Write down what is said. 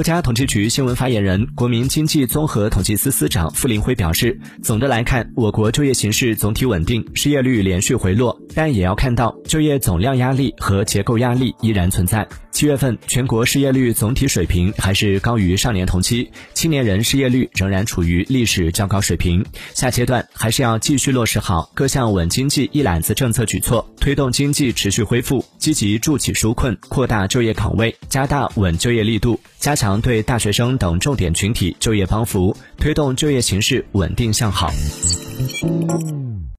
国家统计局新闻发言人、国民经济综合统计司司长傅林辉表示，总的来看，我国就业形势总体稳定，失业率连续回落，但也要看到就业总量压力和结构压力依然存在。七月份全国失业率总体水平还是高于上年同期，青年人失业率仍然处于历史较高水平。下阶段还是要继续落实好各项稳经济一揽子政策举措，推动经济持续恢复，积极助企纾困，扩大就业岗位，加大稳就业力度，加强对大学生等重点群体就业帮扶，推动就业形势稳定向好。